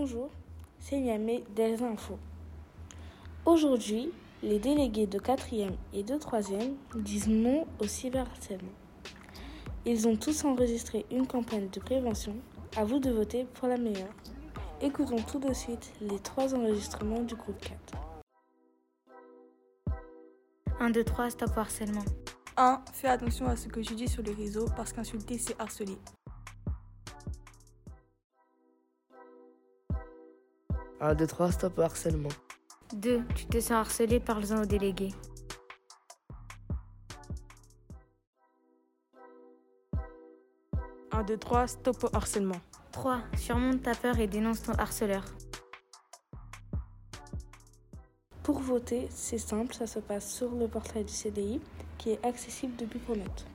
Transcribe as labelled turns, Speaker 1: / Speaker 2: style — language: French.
Speaker 1: Bonjour, c'est Yamé des Infos. Aujourd'hui, les délégués de 4e et de 3e disent non au cyberharcèlement. Ils ont tous enregistré une campagne de prévention. À vous de voter pour la meilleure. Écoutons tout de suite les trois enregistrements du groupe 4.
Speaker 2: 1, 2, 3, stop harcèlement.
Speaker 3: 1. Fais attention à ce que tu dis sur les réseaux parce qu'insulter, c'est harceler.
Speaker 4: 1, 2, 3, stop au harcèlement.
Speaker 2: 2. Tu te sens harcelé, parle-en au délégué.
Speaker 3: 1, 2, 3, stop au harcèlement.
Speaker 2: 3. Surmonte ta peur et dénonce ton harceleur.
Speaker 1: Pour voter, c'est simple, ça se passe sur le portail du CDI qui est accessible depuis Pronote.